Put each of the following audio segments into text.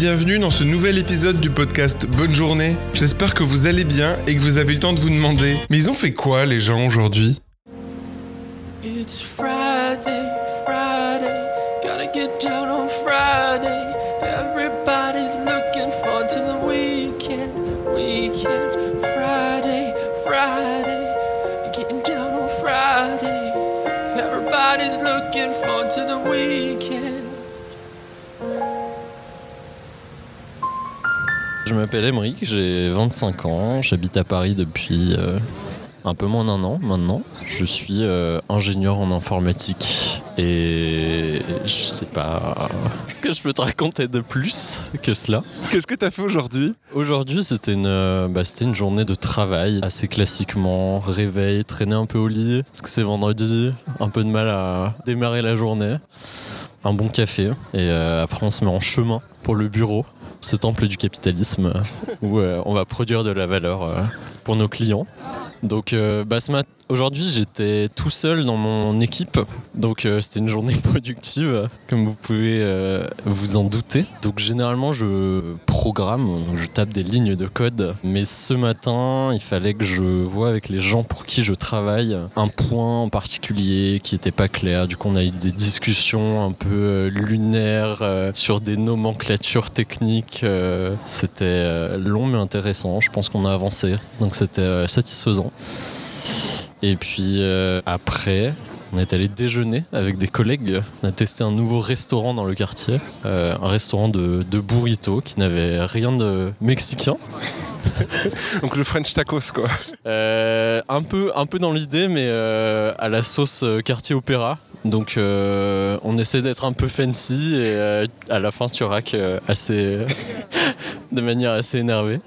Bienvenue dans ce nouvel épisode du podcast Bonne journée. J'espère que vous allez bien et que vous avez eu le temps de vous demander, mais ils ont fait quoi les gens aujourd'hui? It's Friday, Friday, gotta get down on Friday. Everybody's looking forward to the weekend, weekend. Friday, Friday, getting down on Friday. Everybody's looking forward to the weekend. Je m'appelle Emeric, j'ai 25 ans, j'habite à Paris depuis euh, un peu moins d'un an maintenant. Je suis euh, ingénieur en informatique et je sais pas ce que je peux te raconter de plus que cela? Qu'est-ce que t'as fait aujourd'hui? Aujourd'hui, c'était une, euh, bah, c'était une journée de travail assez classiquement, réveil, traîner un peu au lit parce que c'est vendredi, un peu de mal à démarrer la journée. Un bon café et euh, après on se met en chemin pour le bureau ce temple du capitalisme euh, où euh, on va produire de la valeur euh, pour nos clients. Donc bah, aujourd'hui j'étais tout seul dans mon équipe, donc euh, c'était une journée productive comme vous pouvez euh, vous en douter. Donc généralement je programme, je tape des lignes de code, mais ce matin il fallait que je vois avec les gens pour qui je travaille un point en particulier qui était pas clair. Du coup on a eu des discussions un peu euh, lunaires sur des nomenclatures techniques. c'était long mais intéressant. Je pense qu'on a avancé, donc c'était satisfaisant. Et puis euh, après, on est allé déjeuner avec des collègues. On a testé un nouveau restaurant dans le quartier, euh, un restaurant de, de burrito qui n'avait rien de mexicain. Donc le French tacos quoi. Euh, un peu, un peu dans l'idée, mais euh, à la sauce quartier opéra. Donc on essaie d'être un peu fancy et à la fin tu raques assez, de manière assez énervée.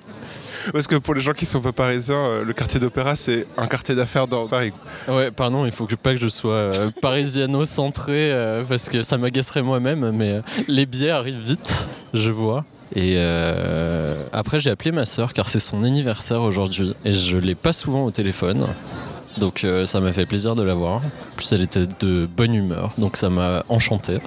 Parce que pour les gens qui sont pas parisiens, euh, le quartier d'opéra c'est un quartier d'affaires dans Paris. Ouais, pardon, il faut que pas que je sois euh, parisiano-centré euh, parce que ça m'agacerait moi-même, mais euh, les billets arrivent vite, je vois. Et après, j'ai appelé ma sœur car c'est son anniversaire aujourd'hui et je l'ai pas souvent au téléphone. Donc ça m'a fait plaisir de la voir. En plus, elle était de bonne humeur, donc ça m'a enchanté.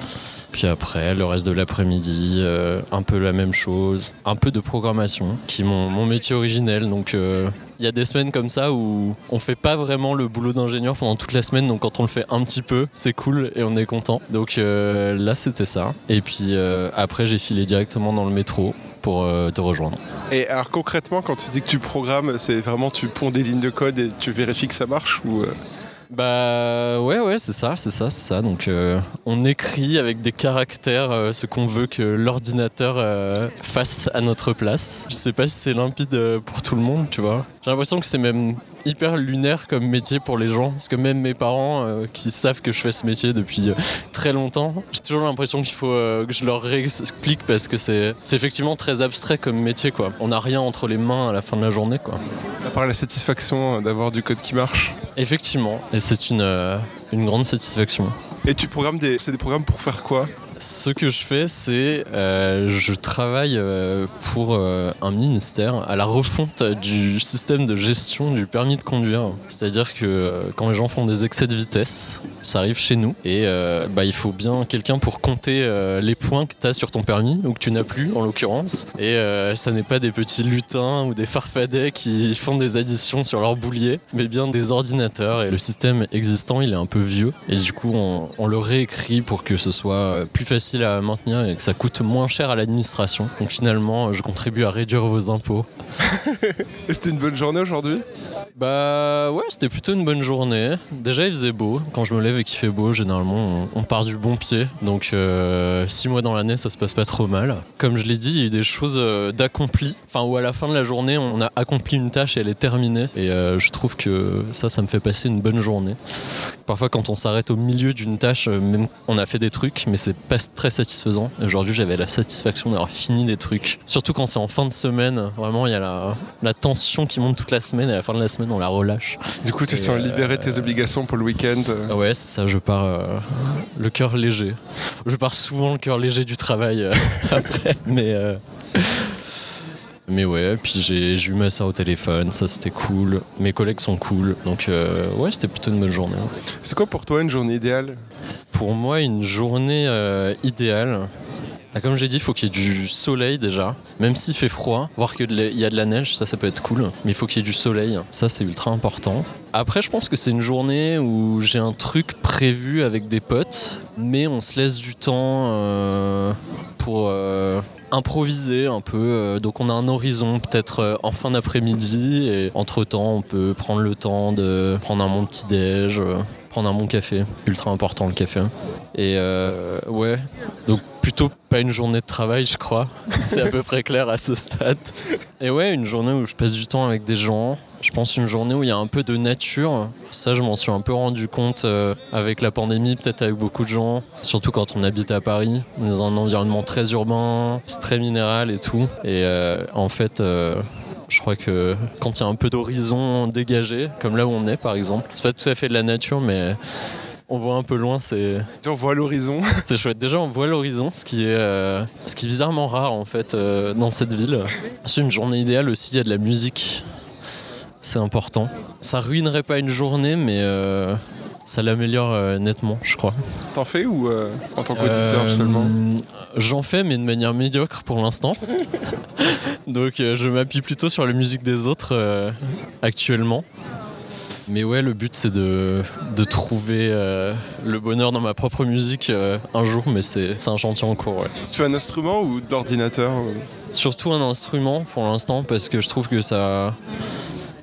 Puis après, le reste de l'après-midi, euh, un peu la même chose, un peu de programmation, qui est mon, mon métier originel. Donc euh, il y a des semaines comme ça où on fait pas vraiment le boulot d'ingénieur pendant toute la semaine, donc quand on le fait un petit peu, c'est cool et on est content. Donc euh, là, c'était ça. Et puis après, j'ai filé directement dans le métro pour te rejoindre. Et alors concrètement quand tu dis que tu programmes, c'est vraiment tu ponds des lignes de code et tu vérifies que ça marche ou Bah ouais ouais c'est ça c'est ça c'est ça donc euh, on écrit avec des caractères euh, ce qu'on veut que l'ordinateur euh, fasse à notre place. Je sais pas si c'est limpide euh, pour tout le monde tu vois. J'ai l'impression que c'est même hyper lunaire comme métier pour les gens. Parce que même mes parents euh, qui savent que je fais ce métier depuis euh, très longtemps j'ai toujours l'impression qu'il faut euh, que je leur réexplique parce que c'est effectivement très abstrait comme métier quoi. On n'a rien entre les mains à la fin de la journée quoi. À part la satisfaction d'avoir du code qui marche. Effectivement, et c'est une, une grande satisfaction. Et tu programmes des c'est des programmes pour faire quoi? Ce que je fais, c'est euh, je travaille euh, pour euh, un ministère à la refonte du système de gestion du permis de conduire. C'est-à-dire que quand les gens font des excès de vitesse, ça arrive chez nous et bah, il faut bien quelqu'un pour compter les points que tu as sur ton permis ou que tu n'as plus en l'occurrence. Et ça n'est pas des petits lutins ou des farfadets qui font des additions sur leur boulier, mais bien des ordinateurs. Et le système existant, il est un peu vieux et du coup, on, le réécrit pour que ce soit euh, plus facile à maintenir et que ça coûte moins cher à l'administration. Donc finalement, je contribue à réduire vos impôts. Et c'était une bonne journée aujourd'hui? Bah ouais, c'était plutôt une bonne journée. Déjà, il faisait beau. Quand je me lève et qu'il fait beau, généralement, on, on part du bon pied. Donc, euh, six mois dans l'année, ça se passe pas trop mal. Comme je l'ai dit, il y a eu des choses euh, d'accompli. Enfin, où à la fin de la journée, on a accompli une tâche et elle est terminée. Et euh, je trouve que ça, ça me fait passer une bonne journée. Parfois, quand on s'arrête au milieu d'une tâche, euh, même on a fait des trucs, mais c'est pas très satisfaisant. Aujourd'hui, j'avais la satisfaction d'avoir fini des trucs. Surtout quand c'est en fin de semaine. Vraiment, il y a la, la tension qui monte toute la semaine et à la fin de la semaine, on la relâche. Du coup tu sens libérer tes euh, obligations pour le week-end. euh. Ah Ouais, c'est ça, je pars euh, le cœur léger. Je pars souvent le cœur léger du travail euh, après, mais. Mais ouais, puis j'ai eu ma soeur au téléphone, ça c'était cool. Mes collègues sont cool, donc euh, ouais, c'était plutôt une bonne journée. C'est quoi pour toi une journée idéale? Pour moi, une journée euh, idéale, Ah, comme j'ai dit, il faut qu'il y ait du soleil déjà, même s'il fait froid, voir qu'il y a de la neige, ça ça peut être cool, mais il faut qu'il y ait du soleil, ça c'est ultra important. Après je pense que c'est une journée où j'ai un truc prévu avec des potes, mais on se laisse du temps euh, pour... euh, improviser un peu Euh, donc on a un horizon peut-être euh, en fin d'après-midi et entre temps on peut prendre le temps de prendre un bon petit déj prendre un bon café ultra important le café. Et euh, ouais donc plutôt pas une journée de travail, je crois. C'est à peu près clair à ce stade. Et ouais, une journée où je passe du temps avec des gens. Je pense une journée où il y a un peu de nature. Ça, je m'en suis un peu rendu compte euh, avec la pandémie, peut-être avec beaucoup de gens. Surtout quand on habite à Paris, dans un environnement très urbain, c'est très minéral et tout. Et euh, en fait, euh, je crois que quand il y a un peu d'horizon dégagé, comme là où on est par exemple, c'est pas tout à fait de la nature, mais on voit un peu loin, c'est On voit l'horizon. c'est chouette. Déjà, on voit l'horizon, ce qui est, euh, ce qui est bizarrement rare en fait euh, dans cette ville. C'est une journée idéale aussi. Il y a de la musique. C'est important. Ça ruinerait pas une journée, mais euh, ça l'améliore nettement, je crois. T'en fais ou en tant qu'auditeur seulement J'en fais, mais de manière médiocre pour l'instant. Donc, je m'appuie plutôt sur la musique des autres actuellement. Mais ouais, le but c'est de, de trouver euh, le bonheur dans ma propre musique euh, un jour, mais c'est un chantier en cours. ouais. Tu fais un instrument ou d'ordinateur ou- Surtout un instrument pour l'instant parce que je trouve que ça,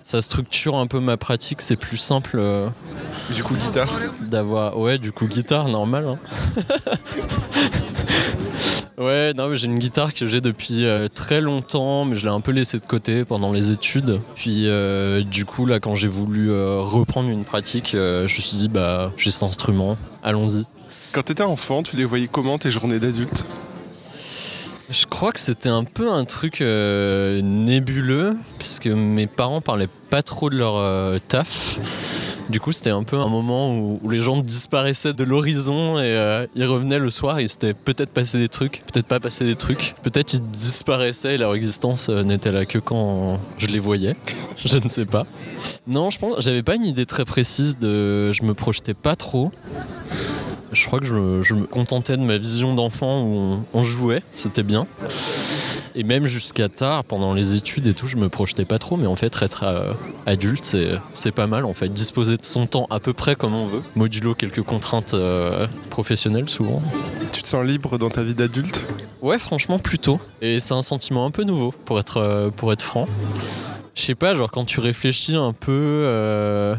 ça structure un peu ma pratique. C'est plus simple euh, Du coup, guitare. d'avoir. Ouais, du coup, guitare, normal. hein. ouais, non, mais j'ai une guitare que j'ai depuis euh, très longtemps, mais je l'ai un peu laissée de côté pendant les études. Puis, euh, du coup, là, quand j'ai voulu euh, reprendre une pratique, je me suis dit, bah, j'ai cet instrument, allons-y. Quand t'étais enfant, tu les voyais comment tes journées d'adulte? Je crois que c'était un peu un truc nébuleux, puisque mes parents parlaient pas trop de leur taf. Du coup, c'était un peu un moment où, les gens disparaissaient de l'horizon et euh, ils revenaient le soir et c'était peut-être passé des trucs, peut-être pas passé des trucs. Peut-être ils disparaissaient et leur existence euh, n'était là que quand je les voyais. Je ne sais pas. Non, je pense, j'avais pas une idée très précise de. Je me projetais pas trop. Je crois que je, me- contentais de ma vision d'enfant où on jouait, c'était bien. Et même jusqu'à tard, pendant les études et tout, je me projetais pas trop, mais en fait, être euh, adulte, c'est, pas mal en fait. Disposer de son temps à peu près comme on veut, modulo quelques contraintes euh, professionnelles souvent. Tu te sens libre dans ta vie d'adulte? Ouais, franchement, plutôt. Et c'est un sentiment un peu nouveau, pour être, euh, pour être franc. Je sais pas, genre quand tu réfléchis un peu.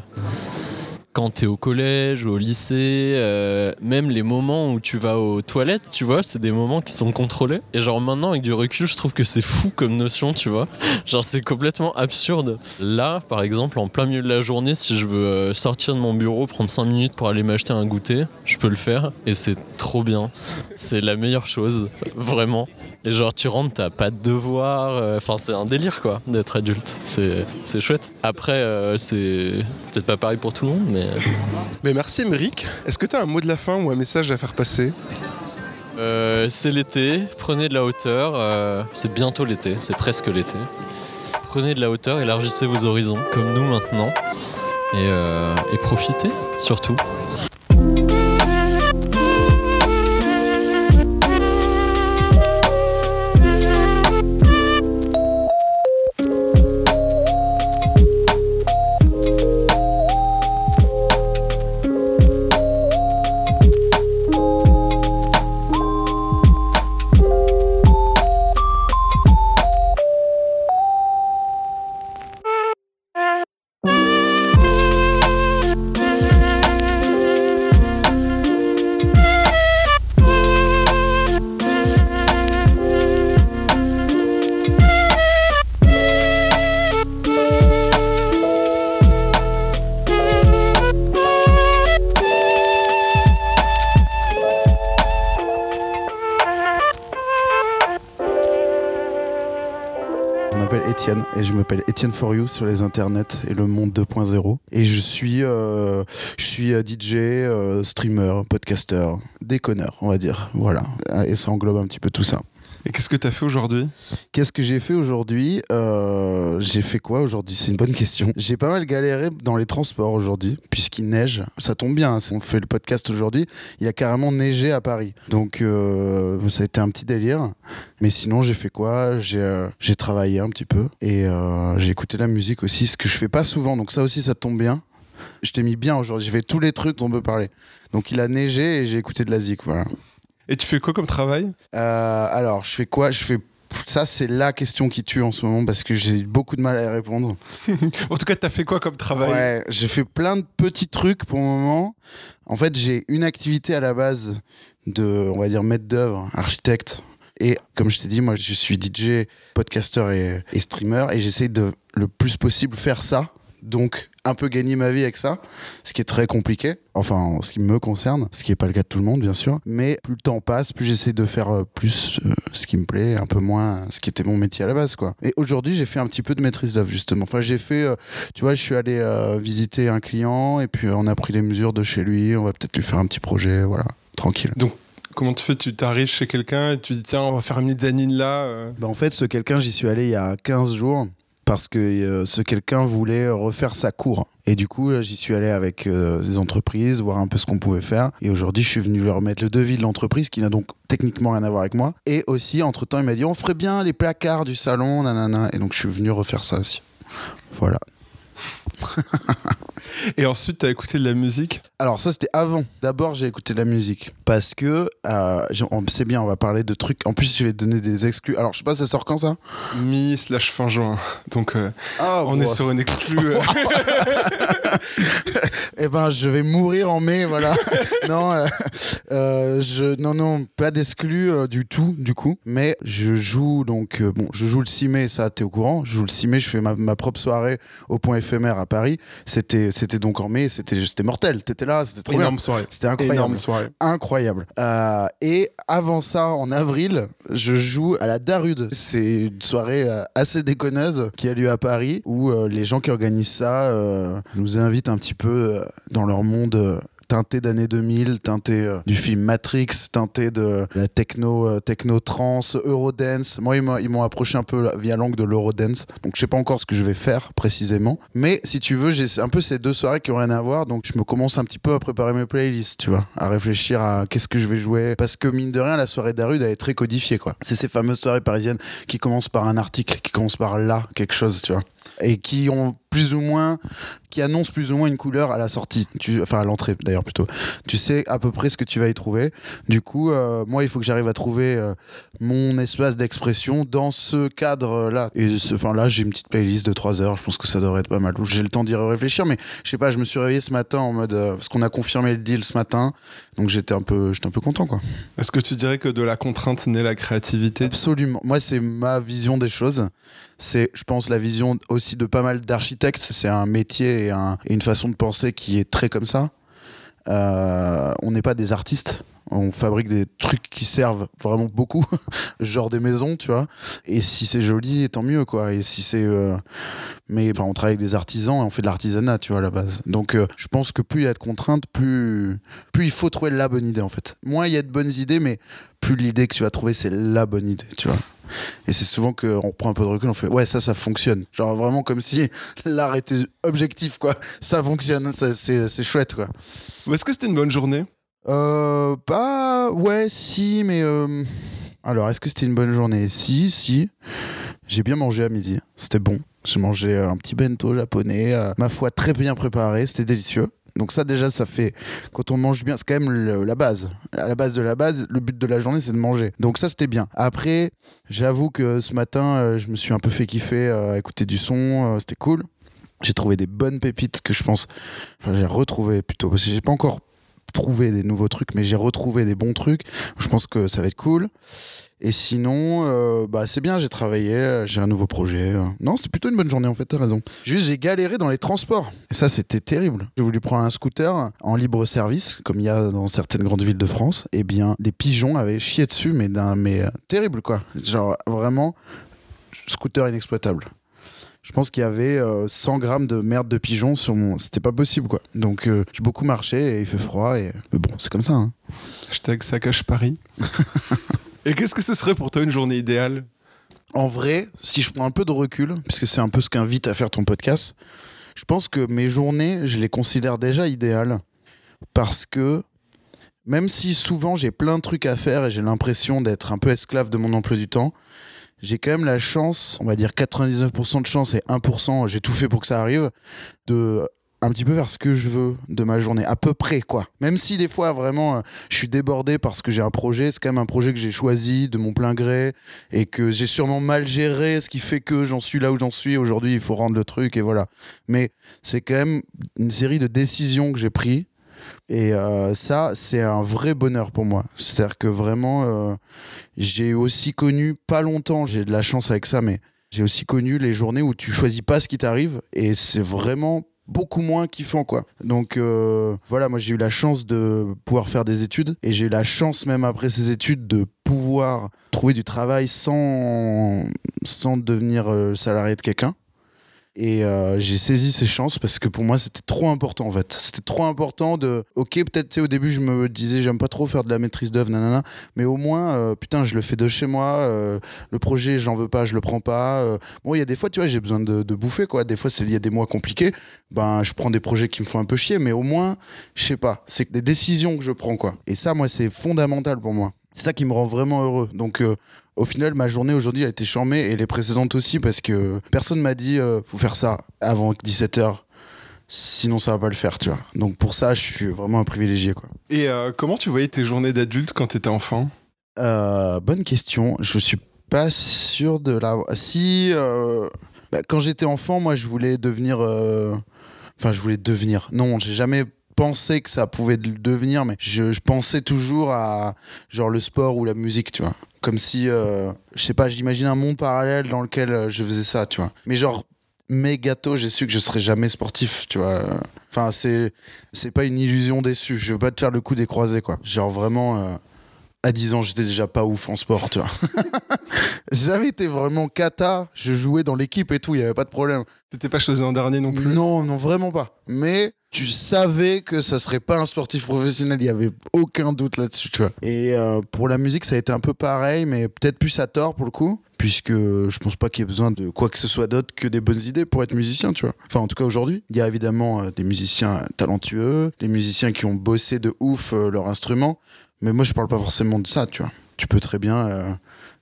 Quand t'es au collège, au lycée, euh, même les moments où tu vas aux toilettes, tu vois, c'est des moments qui sont contrôlés. Et genre maintenant, avec du recul, je trouve que c'est fou comme notion, tu vois. Genre c'est complètement absurde. Là, par exemple, en plein milieu de la journée, si je veux euh, sortir de mon bureau, prendre 5 minutes pour aller m'acheter un goûter, je peux le faire. Et c'est trop bien. C'est la meilleure chose, vraiment. Et genre tu rentres, t'as pas de devoirs, euh, enfin c'est un délire quoi d'être adulte, c'est c'est chouette. Après euh, c'est peut-être pas pareil pour tout le monde, mais Mais merci Émeric. Est-ce que t'as un mot de la fin ou un message à faire passer? Euh, c'est l'été, prenez de la hauteur, euh, c'est bientôt l'été, c'est presque l'été. Prenez de la hauteur, élargissez vos horizons, comme nous maintenant, et, euh, et profitez surtout. M'appelle Étienne For You sur les internets et le monde 2.0. Et je suis, euh, je suis euh, DJ, euh, streamer, podcaster, déconneur, on va dire. Voilà. Et ça englobe un petit peu tout ça. Et qu'est-ce que t'as fait aujourd'hui? Qu'est-ce que j'ai fait aujourd'hui? Euh, J'ai fait quoi aujourd'hui? C'est une bonne question. J'ai pas mal galéré dans les transports aujourd'hui, puisqu'il neige. Ça tombe bien, hein, on fait le podcast aujourd'hui. Il a carrément neigé à Paris. Donc euh, ça a été un petit délire. Mais sinon, j'ai fait quoi? J'ai euh, j'ai travaillé un petit peu. Et j'ai écouté la musique aussi, ce que je fais pas souvent. Donc ça aussi, ça tombe bien. Je t'ai mis bien aujourd'hui. J'ai fait tous les trucs dont on peut parler. Donc il a neigé et j'ai écouté de la zik. Voilà. Et tu fais quoi comme travail Euh, alors, je fais quoi? Je fais. Ça, c'est la question qui tue en ce moment parce que j'ai beaucoup de mal à y répondre. En tout cas, t'as fait quoi comme travail? Ouais, j'ai fait plein de petits trucs pour le moment. En fait, j'ai une activité à la base de, on va dire, maître d'œuvre, architecte. Et comme je t'ai dit, moi, je suis DJ, podcaster et, et streamer et j'essaie de le plus possible faire ça. Donc, un peu gagner ma vie avec ça, ce qui est très compliqué. Enfin, en ce qui me concerne, ce qui n'est pas le cas de tout le monde, bien sûr. Mais plus le temps passe, plus j'essaie de faire euh, plus euh, ce qui me plaît, un peu moins ce qui était mon métier à la base, quoi. Et aujourd'hui, j'ai fait un petit peu de maîtrise d'œuvre, justement. Enfin, j'ai fait, euh, tu vois, je suis allé euh, visiter un client et puis on a pris les mesures de chez lui. On va peut-être lui faire un petit projet, voilà, tranquille. Comment tu fais? Tu t'arrives chez quelqu'un et tu dis tiens, on va faire une mezzanine là. euh? Bah, en fait, ce quelqu'un, j'y suis allé il y a 15 jours parce que euh, ce quelqu'un voulait refaire sa cour. Et du coup, là, j'y suis allé avec euh, des entreprises, voir un peu ce qu'on pouvait faire. Et aujourd'hui, je suis venu leur remettre le devis de l'entreprise, qui n'a donc techniquement rien à voir avec moi. Et aussi, entre-temps, il m'a dit, on ferait bien les placards du salon, nanana. Et donc, je suis venu refaire ça aussi. Voilà. Et ensuite, t'as écouté de la musique Alors ça c'était avant. D'abord j'ai écouté de la musique parce que euh, c'est bien, on va parler de trucs. En plus je vais te donner des exclus. Alors je sais pas ça sort quand ça? Mi slash fin juin. Donc, euh, Ah on est sur une exclue. Eh ben je vais mourir en mai voilà. non euh, euh, je non non pas d'exclus du tout du coup. Mais je joue donc bon je joue le 6 mai ça t'es au courant. Je joue le 6 mai je fais ma, ma propre soirée au point éphémère à Paris. C'était c'était donc en mai c'était mortel. T'étais là c'était trop bien. Énorme soirée. C'était incroyable. Énorme soirée. incroyable. Euh, et avant ça, en avril, je joue à la Darude. C'est une soirée euh, assez déconneuse qui a lieu à Paris où euh, les gens qui organisent ça euh, nous invitent un petit peu dans leur monde. Teinté d'années 2000, teinté euh, du film Matrix, teinté de la techno, euh, techno trance, Eurodance. Moi, ils m'ont ils m'ont approché un peu via l'angle de l'Eurodance. Donc, je sais pas encore ce que je vais faire précisément. Mais si tu veux, j'ai un peu ces deux soirées qui ont rien à voir. Donc, je me commence un petit peu à préparer mes playlists, tu vois, à réfléchir à qu'est-ce que je vais jouer. Parce que mine de rien, la soirée d'Arude, elle est très codifiée, quoi. C'est ces fameuses soirées parisiennes qui commencent par un article, qui commencent par là, quelque chose, tu vois. Et qui ont plus ou moins, qui annoncent plus ou moins une couleur à la sortie, tu, enfin à l'entrée d'ailleurs plutôt. Tu sais à peu près ce que tu vas y trouver. Du coup, euh, moi, il faut que j'arrive à trouver euh, mon espace d'expression dans ce cadre-là. Et ce- enfin là, j'ai une petite playlist de 3 heures. Je pense que ça devrait être pas mal. J'ai le temps d'y réfléchir, mais je sais pas. Je me suis réveillé ce matin en mode euh, parce qu'on a confirmé le deal ce matin, donc j'étais un peu, j'étais un peu content quoi. Est-ce que tu dirais que de la contrainte naît la créativité? Absolument. Moi, c'est ma vision des choses. C'est, je pense, la vision aussi de pas mal d'architectes. C'est un métier et, un- et une façon de penser qui est très comme ça. Euh, on n'est pas des artistes. On fabrique des trucs qui servent vraiment beaucoup, genre des maisons, tu vois. Et si c'est joli, tant mieux, quoi. Et si c'est, euh, mais enfin, on travaille avec des artisans et on fait de l'artisanat, tu vois, à la base. Donc, euh, je pense que plus il y a de contraintes, plus, plus il faut trouver la bonne idée, en fait. Moins il y a de bonnes idées, mais plus l'idée que tu vas trouver, c'est la bonne idée, tu vois. Et c'est souvent qu'on prend un peu de recul, on fait ouais, ça, ça fonctionne. Genre vraiment comme si l'art était objectif, quoi. Ça fonctionne, ça, c'est c'est chouette, quoi. Est-ce que c'était une bonne journée? Euh, pas. Ouais, si, mais. euh, Alors, est-ce que c'était une bonne journée? Si, si. J'ai bien mangé à midi. C'était bon. J'ai mangé un petit bento japonais, euh, ma foi très bien préparé. C'était délicieux. Donc ça déjà ça fait quand on mange bien c'est quand même la base. À la base de la base le but de la journée c'est de manger. Donc ça c'était bien. Après j'avoue que ce matin euh, je me suis un peu fait kiffer euh, à écouter du son euh, c'était cool. J'ai trouvé des bonnes pépites que je pense enfin j'ai retrouvé plutôt parce que j'ai pas encore trouvé des nouveaux trucs mais j'ai retrouvé des bons trucs. Je pense que ça va être cool et sinon, euh, bah c'est bien, j'ai travaillé, euh, j'ai un nouveau projet. euh. Non, c'est plutôt une bonne journée en fait, t'as raison. Juste, j'ai galéré dans les transports. Et ça, c'était terrible. J'ai voulu prendre un scooter en libre service, comme il y a dans certaines grandes villes de France. Et bien, les pigeons avaient chié dessus, mais, d'un, mais euh, terrible quoi. Genre vraiment, scooter inexploitable. Je pense qu'il y avait euh, 100 grammes de merde de pigeon sur mon. C'était pas possible quoi. Donc euh, j'ai beaucoup marché et il fait froid. Et... Mais bon, c'est comme ça. hein. Hashtag saccage Paris. Et qu'est-ce que ce serait pour toi une journée idéale? En vrai, si je prends un peu de recul, puisque c'est un peu ce qu'invite à faire ton podcast, je pense que mes journées, je les considère déjà idéales. Parce que même si souvent j'ai plein de trucs à faire et j'ai l'impression d'être un peu esclave de mon emploi du temps, j'ai quand même la chance, on va dire 99% de chance et 1%, j'ai tout fait pour que ça arrive, de un petit peu faire ce que je veux de ma journée, à peu près quoi. Même si des fois vraiment euh, je suis débordé parce que j'ai un projet, c'est quand même un projet que j'ai choisi de mon plein gré et que j'ai sûrement mal géré, ce qui fait que j'en suis là où j'en suis. Aujourd'hui, il faut rendre le truc et voilà. Mais c'est quand même une série de décisions que j'ai prises et euh, ça, c'est un vrai bonheur pour moi. C'est-à-dire que vraiment, euh, j'ai aussi connu, pas longtemps, j'ai de la chance avec ça, mais j'ai aussi connu les journées où tu choisis pas ce qui t'arrive et c'est vraiment beaucoup moins kiffant quoi. Donc euh, voilà, moi j'ai eu la chance de pouvoir faire des études et j'ai eu la chance même après ces études de pouvoir trouver du travail sans sans devenir euh, salarié de quelqu'un. Et euh, j'ai saisi ces chances parce que pour moi c'était trop important en fait. C'était trop important de. Ok, peut-être au début je me disais j'aime pas trop faire de la maîtrise d'œuvre, nanana, mais au moins euh, putain je le fais de chez moi. euh, le projet j'en veux pas, je le prends pas. bon, il y a des fois tu vois j'ai besoin de, bouffer quoi. Des fois il y a des mois compliqués. Ben je prends des projets qui me font un peu chier, mais au moins je sais pas. C'est des décisions que je prends quoi. Et ça moi c'est fondamental pour moi. C'est ça qui me rend vraiment heureux. Donc au final, ma journée aujourd'hui a été charmée et les précédentes aussi parce que personne m'a dit euh, faut faire ça avant 17h. Sinon, ça va pas le faire, tu vois. Donc, pour ça, je suis vraiment un privilégié, quoi. Et euh, comment tu voyais tes journées d'adulte quand t'étais enfant? Euh, bonne question. Je suis pas sûr de la. Si. euh, bah, quand j'étais enfant, moi, je voulais devenir. Enfin, je voulais devenir. Non, j'ai jamais pensé que ça pouvait devenir, mais je, je pensais toujours à genre le sport ou la musique, tu vois. Comme si, euh, je sais pas, j'imagine un monde parallèle dans lequel euh, je faisais ça, tu vois. Mais genre, mes gâteaux, j'ai su que je serais jamais sportif, tu vois. Enfin, c'est c'est pas une illusion déçue. Je veux pas te faire le coup des croisés, quoi. Genre vraiment. euh, à 10 ans, j'étais déjà pas ouf en sport, tu vois. J'ai jamais été vraiment cata. Je jouais dans l'équipe et tout, il y avait pas de problème. T'étais pas choisi en dernier non plus? Non, non, vraiment pas. Mais tu savais que ça serait pas un sportif professionnel, il y avait aucun doute là-dessus, tu vois. Et euh, pour la musique, ça a été un peu pareil, mais peut-être plus à tort pour le coup. Puisque je pense pas qu'il y ait besoin de quoi que ce soit d'autre que des bonnes idées pour être musicien, tu vois. Enfin, en tout cas aujourd'hui, il y a évidemment euh, des musiciens talentueux, des musiciens qui ont bossé de ouf euh, leur instrument. Mais moi, je parle pas forcément de ça, tu vois. Tu peux très bien euh,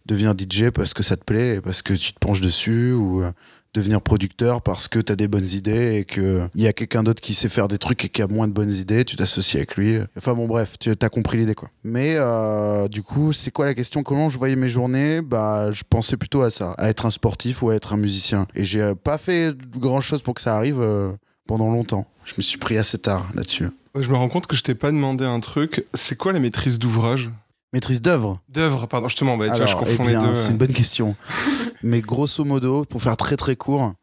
devenir DJ parce que ça te plaît parce que tu te penches dessus ou euh, devenir producteur parce que tu as des bonnes idées et qu'il y a quelqu'un d'autre qui sait faire des trucs et qui a moins de bonnes idées, tu t'associes avec lui. Enfin bon, bref, tu compris l'idée quoi. Mais euh, du coup, c'est quoi la question? Comment je voyais mes journées? Bah, je pensais plutôt à ça, à être un sportif ou à être un musicien. Et j'ai pas fait grand chose pour que ça arrive pendant longtemps. Je me suis pris assez tard là-dessus. Je me rends compte que je t'ai pas demandé un truc. C'est quoi la maîtrise d'ouvrage? Maîtrise d'œuvre? D'œuvre, pardon, justement, bah, tu vois, je confonds eh bien, les deux. C'est une bonne question. Mais grosso modo, pour faire très très court,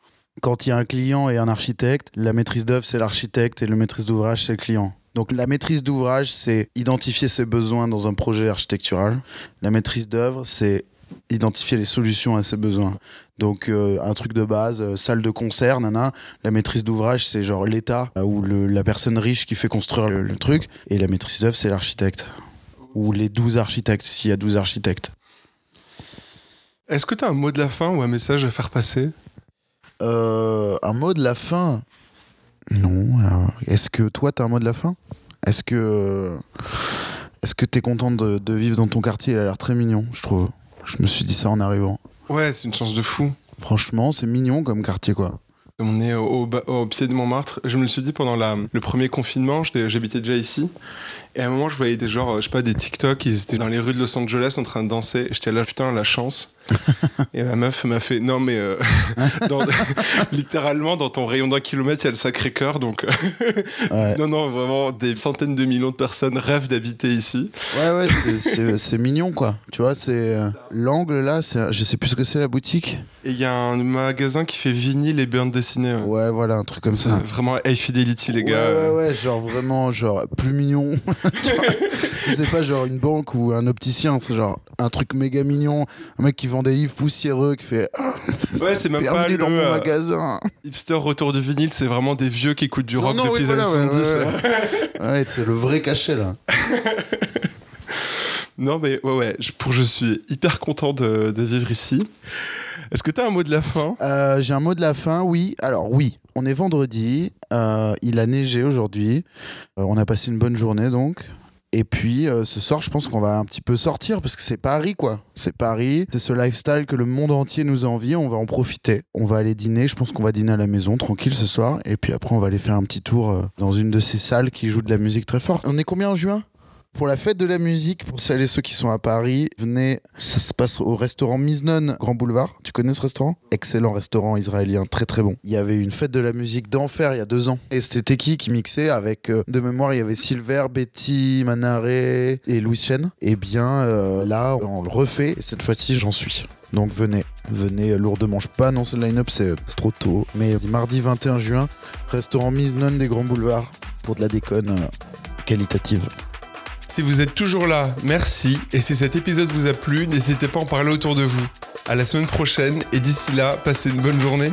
quand il y a un client et un architecte, la maîtrise d'œuvre c'est l'architecte et le maîtrise d'ouvrage c'est le client. Donc la maîtrise d'ouvrage c'est identifier ses besoins dans un projet architectural. La maîtrise d'œuvre c'est identifier les solutions à ses besoins. Donc euh, un truc de base, euh, salle de concert, nana. La maîtrise d'ouvrage c'est genre l'État euh, ou le- la personne riche qui fait construire le, le truc. Et la maîtrise d'œuvre c'est l'architecte. Ou les 12 architectes s'il y a 12 architectes. Est-ce que t'as un mot de la fin ou un message à faire passer? Euh, un mot de la fin? Non. euh, Est-ce que toi, t'as un mot de la fin? Est-ce que. Est-ce que t'es content de, de vivre dans ton quartier? Il a l'air très mignon, je trouve. Je me suis dit ça en arrivant. Ouais, c'est une chance de fou. Franchement, c'est mignon comme quartier, quoi. On est au, au au pied de Montmartre. Je me le suis dit pendant la- le premier confinement, j'habitais déjà ici. Et à un moment, je voyais des genre, euh, je sais pas, des TikTok, ils étaient dans les rues de Los Angeles en train de danser. Et J'étais là, putain, la chance. et ma meuf m'a fait, non, mais euh, dans- littéralement, dans ton rayon d'un kilomètre, il y a le Sacré-Cœur. Donc, euh, Ouais, non, non, vraiment, des centaines de millions de personnes rêvent d'habiter ici. ouais, ouais c'est- mignon, quoi. Tu vois, c'est. euh, L'angle là, c'est- je sais plus ce que c'est la boutique. Et il y a un magasin qui fait vinyle et bandes dessinées. ouais. Ouais, voilà, un truc comme ça. Vraiment high fidelity, les Ouais, gars. ouais, ouais, genre vraiment, genre plus mignon. C'est pas genre une banque ou un opticien, c'est genre un truc méga mignon. Un mec qui vend des livres poussiéreux qui fait ah, Ouais, c'est même pas le dans mon euh, magasin. hipster retour du vinyle, c'est vraiment des vieux qui écoutent du Non, rock non, depuis oui, les années ouais, 70. ouais, Ouais, c'est le vrai cachet là. Non, mais ouais, ouais, je, pour, je suis hyper content de, de vivre ici. Est-ce que tu as un mot de la fin? Euh, J'ai un mot de la fin, oui. Alors oui, on est vendredi, euh, il a neigé aujourd'hui, Euh, on a passé une bonne journée donc. Et puis ce soir, je pense qu'on va un petit peu sortir parce que c'est Paris quoi. C'est Paris, c'est ce lifestyle que le monde entier nous envie, on va en profiter. On va aller dîner, je pense qu'on va dîner à la maison tranquille ce soir. Et puis après, on va aller faire un petit tour dans une de ces salles qui jouent de la musique très forte. On est combien en juin? Pour la fête de la musique, pour celles et ceux qui sont à Paris, venez, ça se passe au restaurant Miznon, Grand Boulevard. Tu connais ce restaurant? Excellent restaurant israélien, très très bon. Il y avait une fête de la musique d'enfer il y a deux ans. Et c'était Teki qui mixait avec, euh, de mémoire, il y avait Silver, Betty, Manaré et Louis Chen. Et bien euh, là, on le refait, et cette fois-ci, j'en suis. Donc venez, venez euh, lourdement. Je peux pas annoncer le line-up, c'est c'est trop tôt. Mais mardi 21 juin, restaurant Miznon des Grands Boulevards pour de la déconne euh, qualitative. Si vous êtes toujours là, merci. Et si cet épisode vous a plu, n'hésitez pas à en parler autour de vous. À la semaine prochaine. Et d'ici là, passez une bonne journée.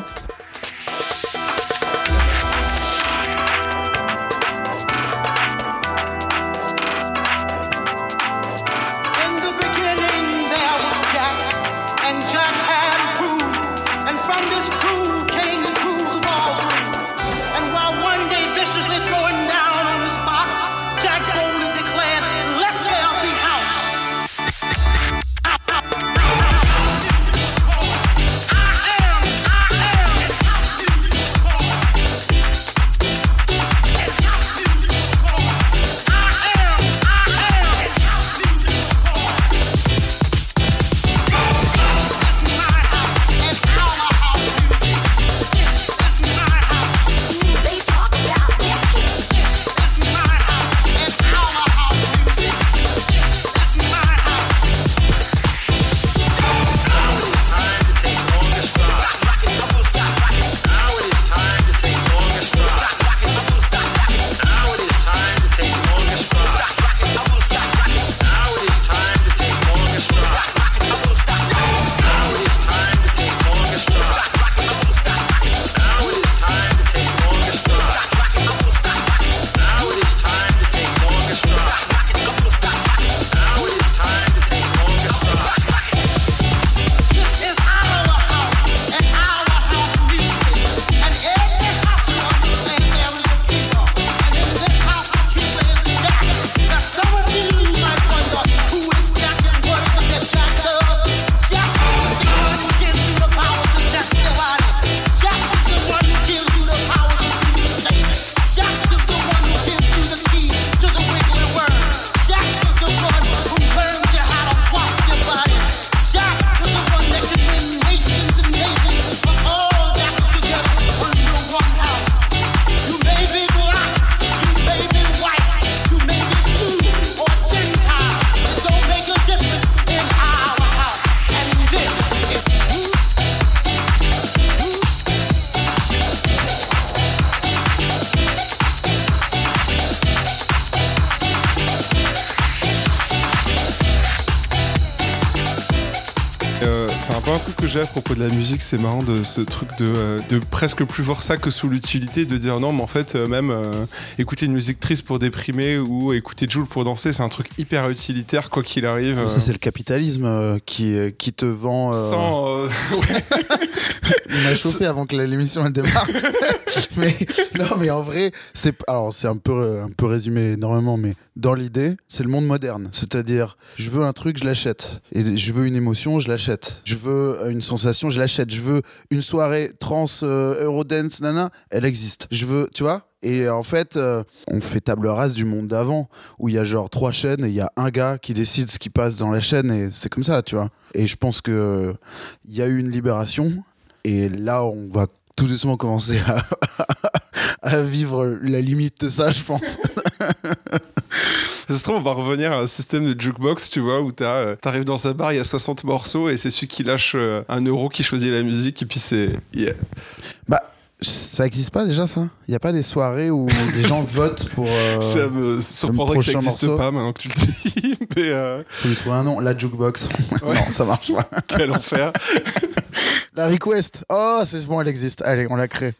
Euh, un truc que j'ai à propos de la musique, c'est marrant de ce truc de, euh, de presque plus voir ça que sous l'utilité, de dire non, mais en fait, euh, même euh, écouter une musique triste pour déprimer ou écouter Joule pour danser, c'est un truc hyper utilitaire, quoi qu'il arrive. euh, Ça, c'est le capitalisme euh, qui, euh, qui te vend. euh, sans. euh, ouais. Il m'a chauffé avant que l'émission elle démarre. mais non, mais en vrai, c'est alors c'est un peu euh, un peu résumé énormément, mais dans l'idée, c'est le monde moderne. C'est-à-dire, je veux un truc, je l'achète. Et je veux une émotion, je l'achète. Je veux euh, une sensation, je l'achète. Je veux une soirée trans, euh, Eurodance, nana, elle existe. Je veux, tu vois? Et en fait, euh, on fait table rase du monde d'avant, où il y a genre trois chaînes et il y a un gars qui décide ce qui passe dans la chaîne et c'est comme ça, tu vois. Et je pense euh, il y a eu une libération et là, on va tout doucement commencer à, à vivre la limite de ça, je pense. Ça se trouve, on va revenir à un système de jukebox, tu vois, où euh, t'arrives dans sa bar, il y a 60 morceaux et c'est celui qui lâche euh, un euro qui choisit la musique et puis c'est. yeah. Bah, ça existe pas déjà, ça? Il n'y a pas des soirées où les gens votent pour. euh, ça me surprendrait que ça n'existe pas maintenant que tu le dis, mais euh, Faut lui trouver un nom. La jukebox. Ouais. non, ça marche pas. quel enfer. La request. Oh, c'est bon, elle existe. Allez, on la crée.